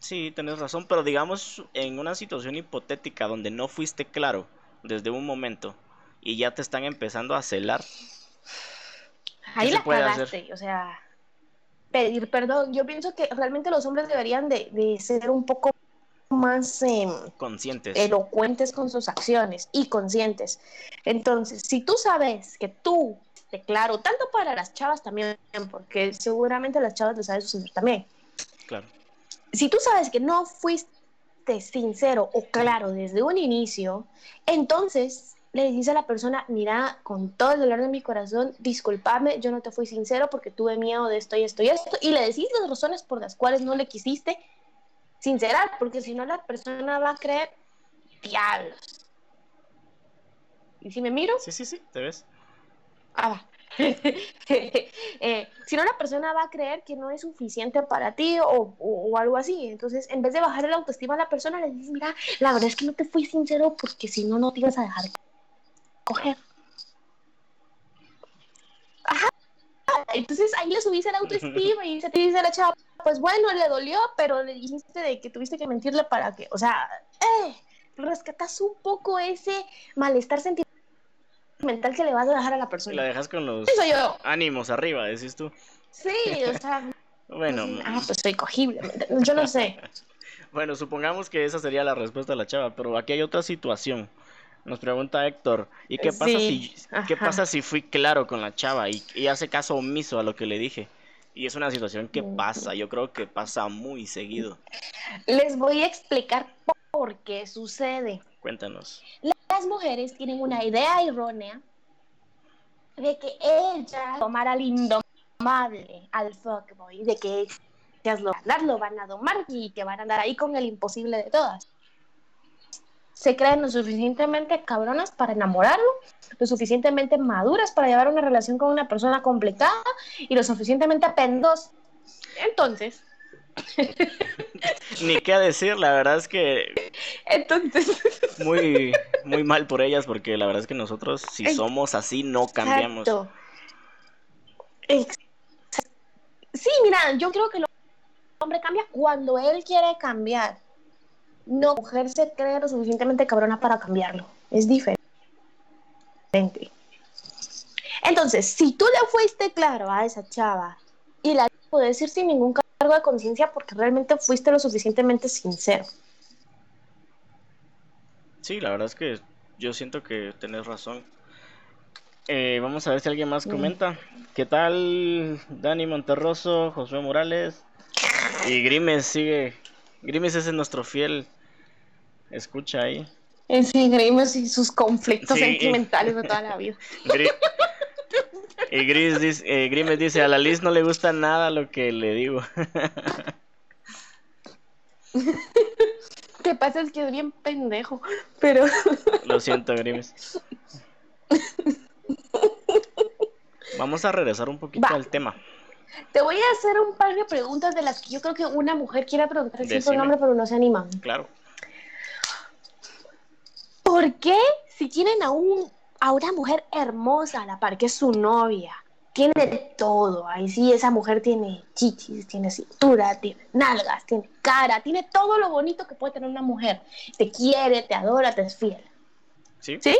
Sí, tenés razón, pero digamos en una situación hipotética donde no fuiste claro desde un momento y ya te están empezando a celar. Ahí la cagaste, o sea, pedir perdón. Yo pienso que realmente los hombres deberían de, ser un poco más em, conscientes, elocuentes con sus acciones y conscientes. Entonces, si tú sabes que tú, claro, tanto para las chavas también, porque seguramente las chavas les saben suceder también. Claro. Si tú sabes que no fuiste sincero o claro desde un inicio, entonces le dices a la persona, mira, con todo el dolor de mi corazón, discúlpame, yo no te fui sincero porque tuve miedo de esto y esto y esto, y le decís las razones por las cuales no le quisiste sincerar, porque si no la persona va a creer, diablos. ¿Y si me miro? Sí, sí, sí, te ves. Ah, va. *laughs* Eh, si no, la persona va a creer que no es suficiente para ti o, o, algo así. Entonces, en vez de bajar la autoestima a la persona, le dices, mira, la verdad es que no te fui sincero porque si no, no te ibas a dejar coger. Ajá. Entonces ahí le subiste la autoestima y se te dice la chava, pues bueno, le dolió, pero le dijiste de que tuviste que mentirle para que, o sea, eh, rescatas un poco ese malestar sentimental que le vas a dejar a la persona. La dejas con los ánimos arriba, decís tú. Sí, o sea. *laughs* bueno. Ah, pues soy cogible. Yo no sé. *laughs* bueno, supongamos que esa sería la respuesta de la chava, pero aquí hay otra situación. Nos pregunta Héctor, ¿y qué pasa si qué pasa si fui claro con la chava y, hace caso omiso a lo que le dije? Y es una situación que mm. pasa, yo creo que pasa muy seguido. Les voy a explicar por qué sucede. Cuéntanos. Las mujeres tienen una idea errónea de que ellas tomar al indomable, al fuckboy, de que ellas lo, lo van a domar y que van a andar ahí con el imposible de todas se creen lo suficientemente cabronas para enamorarlo, lo suficientemente maduras para llevar una relación con una persona complicada y lo suficientemente pendos. Entonces. Ni qué decir, la verdad es que. Entonces. Muy, muy mal por ellas, porque la verdad es que nosotros, si somos así, no cambiamos. Sí, mira, yo creo que el hombre cambia cuando él quiere cambiar no, mujer se cree lo suficientemente cabrona para cambiarlo. Es diferente. Entonces, si tú le fuiste claro a esa chava y la puedes decir sin ningún cargo de conciencia porque realmente fuiste lo suficientemente sincero. Sí, la verdad es que yo siento que tenés razón. Eh, vamos a ver si alguien más mm. comenta. ¿Qué tal Dani Monterroso, Josué Morales? Y Grimes sigue Grimes es nuestro fiel escucha ahí. Sí, Grimes y sus conflictos sentimentales de toda la vida. *laughs* y Gris dice, eh, Grimes dice, a la Liz no le gusta nada lo que le digo. *laughs* Te pasa es que es bien pendejo, pero... *laughs* Lo siento, Grimes. Vamos a regresar un poquito Va. al tema. Te voy a hacer un par de preguntas de las que yo creo que una mujer quiera preguntar siempre un hombre, pero no se animan. Claro. ¿Por qué si tienen a, un, a una mujer hermosa a la par, que es su novia, tiene todo? Ahí sí, esa mujer tiene chichis, tiene cintura, tiene nalgas, tiene cara, tiene todo lo bonito que puede tener una mujer. Te quiere, te adora, te es fiel. ¿Sí? ¿Sí?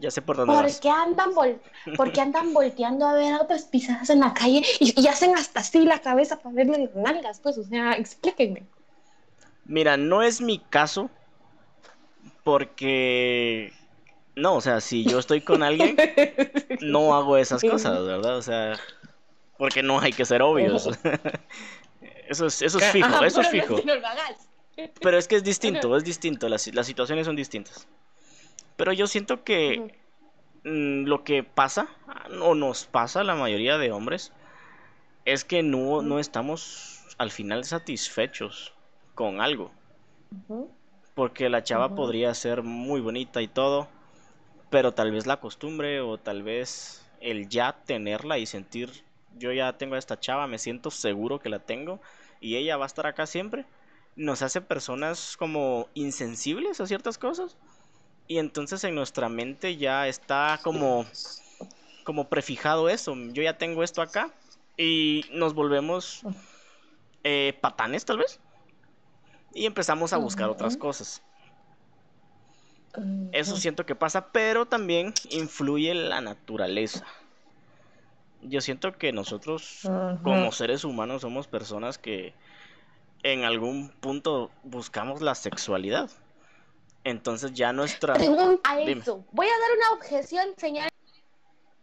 Ya sé por dónde ¿Por vas. qué andan, vol- por qué andan volteando a ver a otras pisadas en la calle y, y hacen hasta así la cabeza para verle las nalgas? Pues, o sea, explíquenme. Mira, no es mi caso porque... No, o sea, si yo estoy con alguien, *laughs* no hago esas cosas, ¿verdad? O sea, porque no hay que ser obvios. *laughs* Eso es, eso es fijo, Ajá, eso es pero fijo. no lo hagas. Pero es que es distinto, es distinto, las, las situaciones son distintas. Pero yo siento que mm, lo que pasa, o nos pasa a la mayoría de hombres, es que no, no estamos al final satisfechos con algo. Porque la chava podría ser muy bonita y todo, pero tal vez la costumbre o tal vez el ya tenerla y sentir, yo ya tengo a esta chava, me siento seguro que la tengo y ella va a estar acá siempre, nos hace personas como insensibles a ciertas cosas. Y entonces en nuestra mente ya está como, como prefijado eso. Yo ya tengo esto acá y nos volvemos eh, patanes tal vez. Y empezamos a buscar otras cosas. Eso siento que pasa, pero también influye la naturaleza. Yo siento que nosotros como seres humanos somos personas que en algún punto buscamos la sexualidad. Entonces ya nuestra... Pregunta a Dime. Voy a dar una objeción, señores.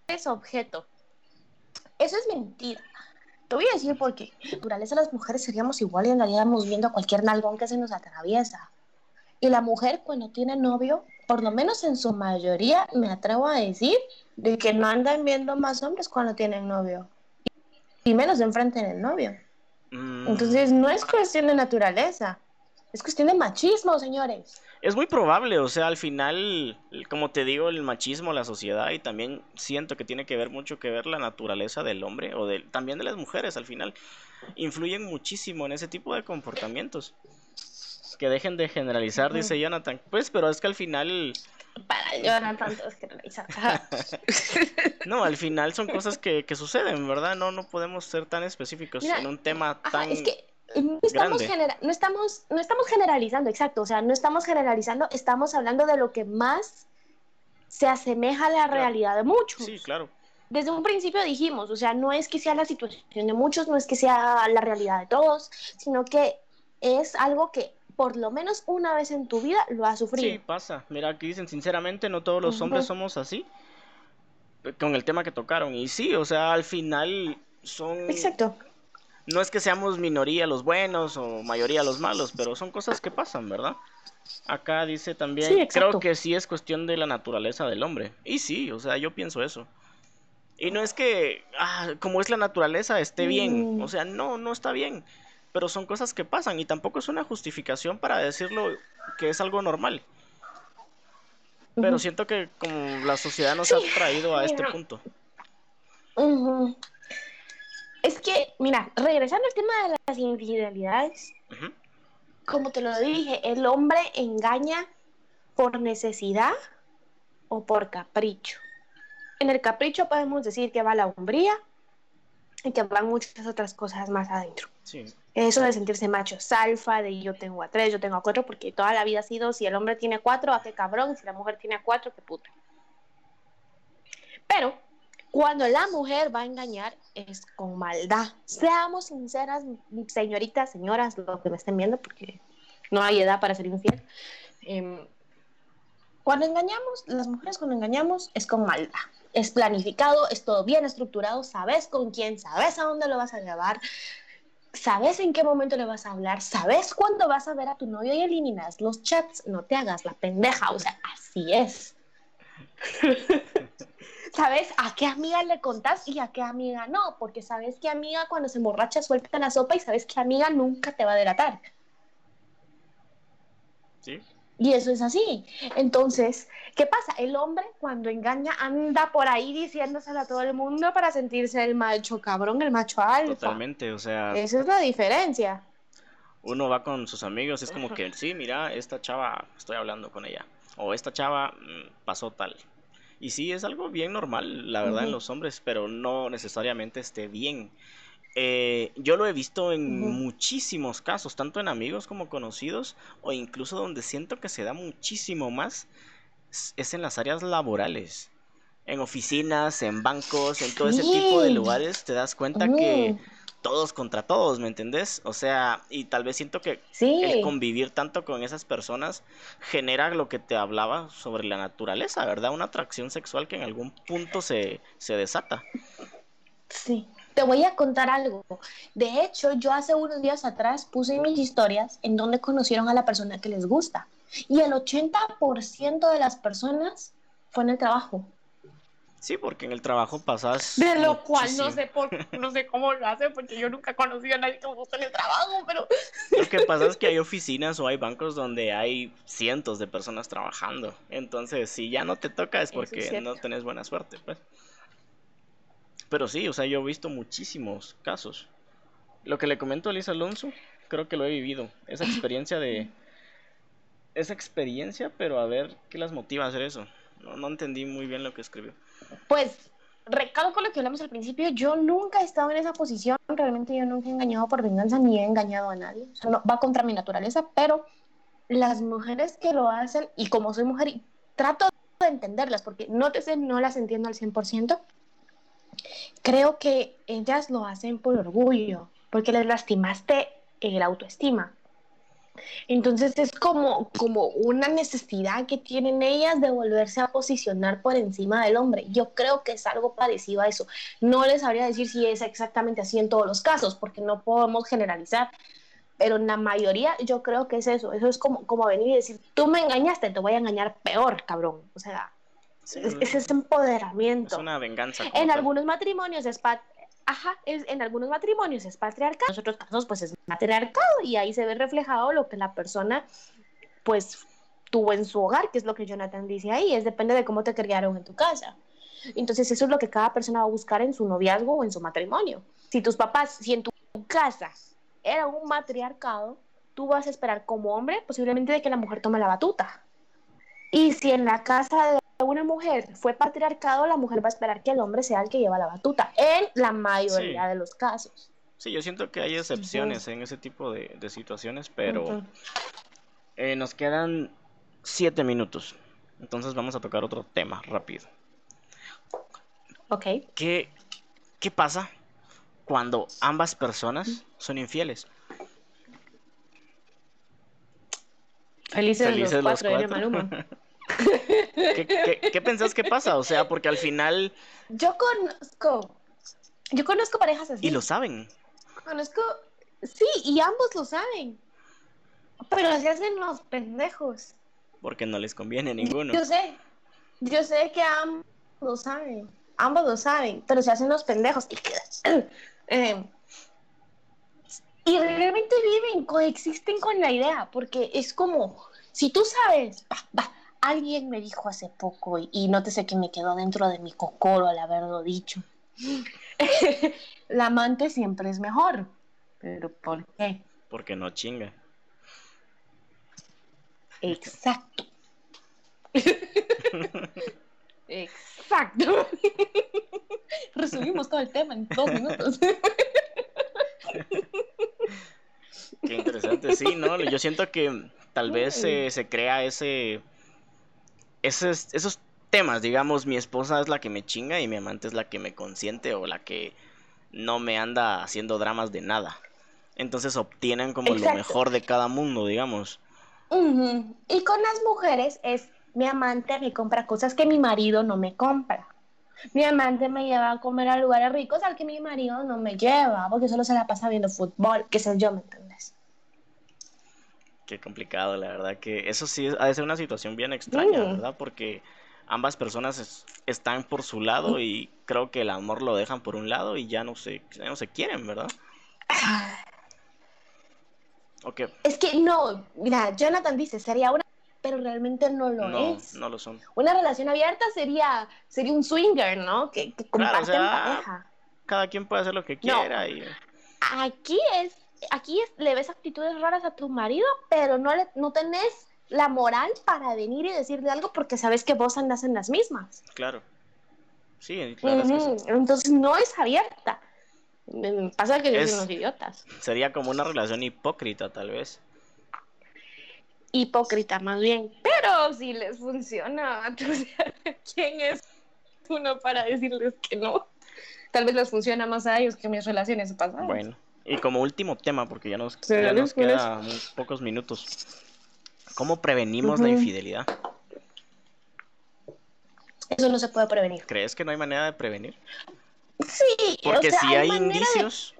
Es objeto. Eso es mentira. Te voy a decir por qué. Naturaleza, las mujeres seríamos igual y andaríamos viendo cualquier nalgón que se nos atraviesa. Y la mujer, cuando tiene novio, por lo menos en su mayoría, me atrevo a decir, de que no andan viendo más hombres cuando tienen novio. Y menos enfrente del novio. Mm, Entonces, no es cuestión de naturaleza. Es cuestión de machismo, señores. Es muy probable, o sea, al final, como te digo, el machismo, la sociedad y también siento que tiene que ver mucho que ver la naturaleza del hombre o del, también de las mujeres al final, influyen muchísimo en ese tipo de comportamientos. Que dejen de generalizar, dice Jonathan. Pues, pero es que al final, Para Jonathan, todo es generalizar. *laughs* No, al final son cosas que, que suceden, ¿verdad? No, no podemos ser tan específicos Mira, en un tema Ajá, tan... es que no estamos, grande. genera- no, estamos, no estamos generalizando, exacto, o sea, no estamos generalizando, estamos hablando de lo que más se asemeja a la Claro. realidad de muchos. Sí, claro. Desde un principio dijimos, o sea, no es que sea la situación de muchos, no es que sea la realidad de todos, sino que es algo que por lo menos una vez en tu vida lo has sufrido. Sí, pasa. Mira, aquí dicen, sinceramente, no todos los hombres somos así. eh, Con el tema que tocaron. Y sí, o sea, al final son... Exacto. No es que seamos minoría los buenos o mayoría los malos, pero son cosas que pasan, ¿verdad? Acá dice también, Sí, creo que sí es cuestión de la naturaleza del hombre. Y sí, o sea, yo pienso eso. Y no es que, ah, como es la naturaleza, esté bien. Mm. O sea, no, no está bien. Pero son cosas que pasan y tampoco es una justificación para decirlo que es algo normal. Pero siento que como la sociedad nos Sí, ha traído a este punto. Es que, mira, regresando al tema de las infidelidades, como te lo dije, el hombre engaña por necesidad o por capricho. En el capricho podemos decir que va la hombría y que van muchas otras cosas más adentro. Sí, Eso de sentirse macho alfa, de yo tengo a tres, yo tengo a cuatro, porque toda la vida ha sido, si el hombre tiene cuatro, a qué cabrón, si la mujer tiene a cuatro, qué puta. Pero cuando la mujer va a engañar es con maldad. Seamos sinceras, señoritas, señoras, lo que me estén viendo, porque no hay edad para ser infiel. Em, cuando engañamos, las mujeres cuando engañamos es con maldad. Es planificado, es todo bien estructurado, sabes con quién, sabes a dónde lo vas a llevar, sabes en qué momento le vas a hablar, sabes cuándo vas a ver a tu novio y eliminas los chats, no te hagas la pendeja, o sea, así es. ¿Sabes a qué amiga le contás y a qué amiga no? Porque sabes que amiga cuando se emborracha suelta la sopa y sabes que amiga nunca te va a delatar. Sí. Y eso es así. Entonces, ¿qué pasa? El hombre cuando engaña anda por ahí diciéndoselo a todo el mundo para sentirse el macho cabrón, el macho alfa. Totalmente, o sea. Esa es la diferencia. Uno va con sus amigos, es como que, sí, mira, esta chava, estoy hablando con ella. O esta chava mm, pasó tal. Y sí, es algo bien normal, la verdad, en los hombres, pero no necesariamente esté bien. Eh, yo lo he visto en muchísimos casos, tanto en amigos como conocidos, o incluso donde siento que se da muchísimo más, es en las áreas laborales. En oficinas, en bancos, en todo ese tipo de lugares, te das cuenta que todos contra todos, ¿me entendés? O sea, y tal vez siento que el convivir tanto con esas personas genera lo que te hablaba sobre la naturaleza, ¿verdad? Una atracción sexual que en algún punto se, se desata. Sí. Te voy a contar algo. De hecho, yo hace unos días atrás puse mis historias en donde conocieron a la persona que les gusta. Y el 80% de las personas fue en el trabajo. Sí, porque en el trabajo pasas. De lo cual no sé por, no sé cómo lo hacen, porque yo nunca he conocido a nadie que me guste en el trabajo, pero. Lo que pasa es que hay oficinas o hay bancos donde hay cientos de personas trabajando. Entonces, si ya no te toca es porque no tenés buena suerte, pues. Pero sí, o sea, yo he visto muchísimos casos. Lo que le comento a Lisa Alonso, creo que lo he vivido. Esa *laughs* experiencia de. Esa experiencia, pero a ver qué las motiva a hacer eso. No, no entendí muy bien lo que escribió. Pues recalco lo que hablamos al principio, yo nunca he estado en esa posición, realmente yo nunca he engañado por venganza ni he engañado a nadie, va contra mi naturaleza, pero las mujeres que lo hacen, y como soy mujer, y trato de entenderlas, porque no, te, no las entiendo al 100%, creo que ellas lo hacen por orgullo, porque les lastimaste el autoestima. Entonces es como, como una necesidad que tienen ellas de volverse a posicionar por encima del hombre. Yo creo que es algo parecido a eso. No les sabría decir si es exactamente así en todos los casos, porque no podemos generalizar, pero en la mayoría yo creo que es eso. Eso es como, como venir y decir, tú me engañaste, te voy a engañar peor, cabrón. O sea, ese es empoderamiento. Es una venganza. En algunos matrimonios es, ajá, en algunos matrimonios es patriarcado, en otros casos pues es matriarcado y ahí se ve reflejado lo que la persona pues tuvo en su hogar, que es lo que Jonathan dice ahí, es depende de cómo te criaron en tu casa. Entonces eso es lo que cada persona va a buscar en su noviazgo o en su matrimonio. Si tus papás, si en tu casa era un matriarcado, tú vas a esperar como hombre posiblemente de que la mujer tome la batuta. Y si en la casa de una mujer fue patriarcado, la mujer va a esperar que el hombre sea el que lleva la batuta, en la mayoría de los casos. Sí, yo siento que hay excepciones en ese tipo de, situaciones, pero eh, nos quedan siete minutos. Entonces vamos a tocar otro tema rápido. Ok. ¿Qué, qué pasa cuando ambas personas son infieles? Felices, los, cuatro, de Maluma. *laughs* ¿Qué, qué, pensás que pasa? O sea, porque al final... Yo conozco, yo conozco parejas así. Y lo saben. Conozco, sí, y ambos lo saben. Pero se hacen los pendejos. Porque no les conviene a ninguno. Yo sé, yo sé que ambos lo saben. Ambos lo saben, pero se hacen los pendejos. Y, *clears throat* eh, y realmente viven, coexisten con la idea, porque es como, si tú sabes, va, va, alguien me dijo hace poco y, no te sé que me quedó dentro de mi cocoro al haberlo dicho. *laughs* la amante siempre es mejor. ¿Pero por qué? Porque no chinga. Exacto. *laughs* Exacto. *laughs* Resumimos todo el tema en dos minutos. Qué interesante, sí, ¿no? Yo siento que tal vez se crea ese esos, esos temas, digamos, mi esposa es la que me chinga y mi amante es la que me consiente o la que no me anda haciendo dramas de nada. Entonces obtienen como lo mejor de cada mundo, digamos. Y con las mujeres es mi amante me compra cosas que mi marido no me compra. Mi amante me lleva a comer a lugares ricos al que mi marido no me lleva, porque solo se la pasa viendo fútbol, que sé yo, ¿me? Qué complicado, la verdad que eso sí ha de ser una situación bien extraña, ¿verdad? Porque ambas personas están por su lado y creo que el amor lo dejan por un lado y ya no se, ya no se quieren, ¿verdad? Okay. Es que no, mira, Jonathan dice, sería una, pero realmente no lo no, es. No lo son. Una relación abierta sería, sería un swinger, ¿no? Que, que comparten pareja. Cada quien puede hacer lo que quiera y... Aquí es, aquí es, le ves actitudes raras a tu marido, pero no, le, no tenés la moral para venir y decirle algo porque sabes que vos andas en las mismas. Claro. Sí, claro. Entonces no es abierta. Pasa que es, unos idiotas. Sería como una relación hipócrita, tal vez. Hipócrita, más bien. Pero si les funciona, *laughs* ¿quién es uno para decirles que no? Tal vez les funciona más a ellos que mis relaciones pasadas. Bueno, y como último tema, porque ya nos, ya nos queda pocos minutos. ¿Cómo prevenimos la infidelidad? Eso no se puede prevenir. ¿Crees que no hay manera de prevenir? Sí, porque si hay, indicios,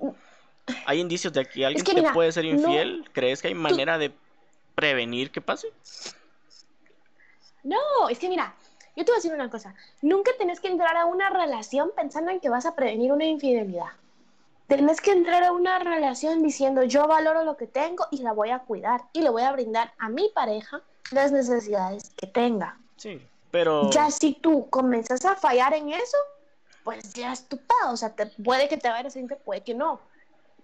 hay indicios de que alguien te puede ser infiel, ¿crees que hay manera de prevenir que pase? No, es que mira, yo te voy a decir una cosa, nunca tenés que entrar a una relación pensando en que vas a prevenir una infidelidad. Tenés que entrar a una relación diciendo yo valoro lo que tengo y la voy a cuidar y le voy a brindar a mi pareja las necesidades que tenga. Sí, pero... Ya si tú comienzas a fallar en eso, pues ya es o sea, te, puede que te vaya a puede que no.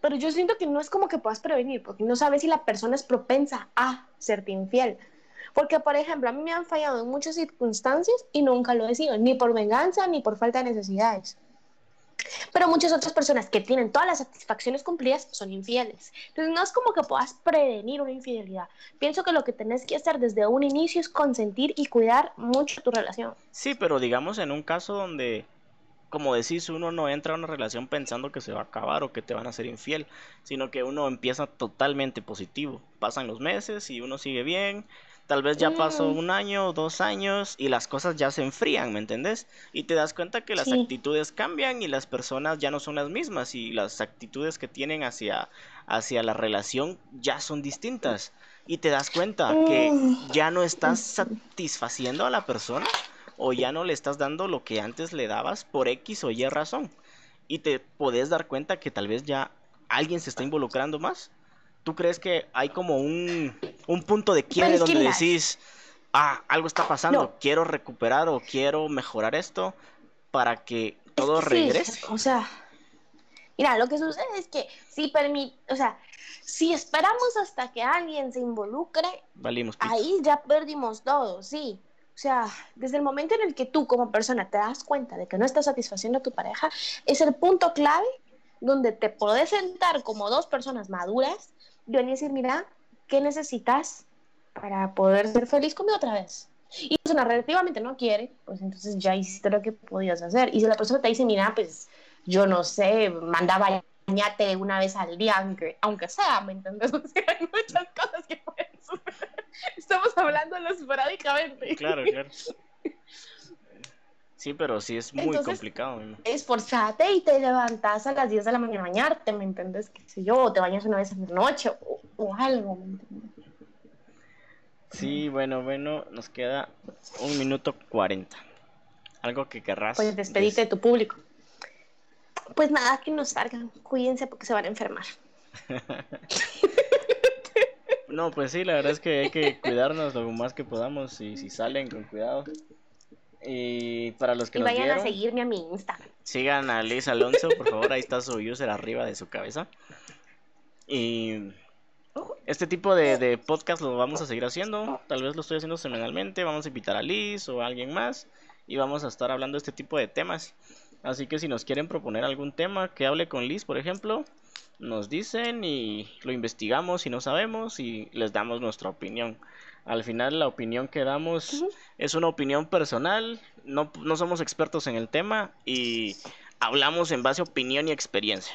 Pero yo siento que no es como que puedas prevenir, porque no sabes si la persona es propensa a serte infiel. Porque, por ejemplo, a mí me han fallado en muchas circunstancias y nunca lo he sido, ni por venganza ni por falta de necesidades. Pero muchas otras personas que tienen todas las satisfacciones cumplidas son infieles. Entonces no es como que puedas prevenir una infidelidad. Pienso que lo que tenés que hacer desde un inicio es consentir y cuidar mucho tu relación. Sí, pero digamos en un caso donde como decís, uno no entra a una relación pensando que se va a acabar o que te van a ser infiel, sino que uno empieza totalmente positivo. Pasan los meses y uno sigue bien, tal vez ya pasó mm. un año, dos años y las cosas ya se enfrían, ¿me entendés? Y te das cuenta que las actitudes cambian y las personas ya no son las mismas y las actitudes que tienen hacia, hacia la relación ya son distintas. Y te das cuenta que mm. ya no estás satisfaciendo a la persona o ya no le estás dando lo que antes le dabas por X o Y razón. Y te podés dar cuenta que tal vez ya alguien se está involucrando más. ¿Tú crees que hay como un, un punto de quiebre donde decís, ah, algo está pasando, quiero recuperar o quiero mejorar esto para que todo regrese? o sea, mira, lo que sucede es que si permite, o sea, si esperamos hasta que alguien se involucre, ahí ya perdimos todo, sí. O sea, desde el momento en el que tú como persona te das cuenta de que no estás satisfaciendo a tu pareja, es el punto clave donde te podés sentar como dos personas maduras y decir, mira, ¿qué necesitas para poder ser feliz conmigo otra vez? Y la persona relativamente no quiere, pues entonces ya hiciste lo que podías hacer. Y si la persona te dice, mira, pues yo no sé, mandaba bañate una vez al día, aunque, sea, ¿me entiendes? *laughs* O hay muchas cosas que pueden suceder. Estamos hablando esporádicamente. Claro, claro. Sí, pero sí es muy complicado. Esforzate y te levantas a las 10 de la mañana a bañarte, ¿me entiendes? Que sé yo, o te bañas una vez en la noche o, algo, ¿me entiendes? Sí, bueno, bueno, nos queda un minuto cuarenta. Algo que querrás. Pues despedite de tu público. Pues nada, que nos salgan. Cuídense porque se van a enfermar. *laughs* no, pues sí, la verdad es que hay que cuidarnos lo más que podamos y si salen con cuidado. Y para los que y vayan a seguirme a mi Instagram. Sigan a Liz Alonso, por favor, ahí está su user arriba de su cabeza. Y este tipo de, de, podcast lo vamos a seguir haciendo. Tal vez lo estoy haciendo semanalmente. Vamos a invitar a Liz o a alguien más. Y vamos a estar hablando de este tipo de temas. Así que si nos quieren proponer algún tema que hable con Liz, por ejemplo, nos dicen y lo investigamos si no sabemos y les damos nuestra opinión. Al final la opinión que damos es una opinión personal, no, no somos expertos en el tema y hablamos en base a opinión y experiencia.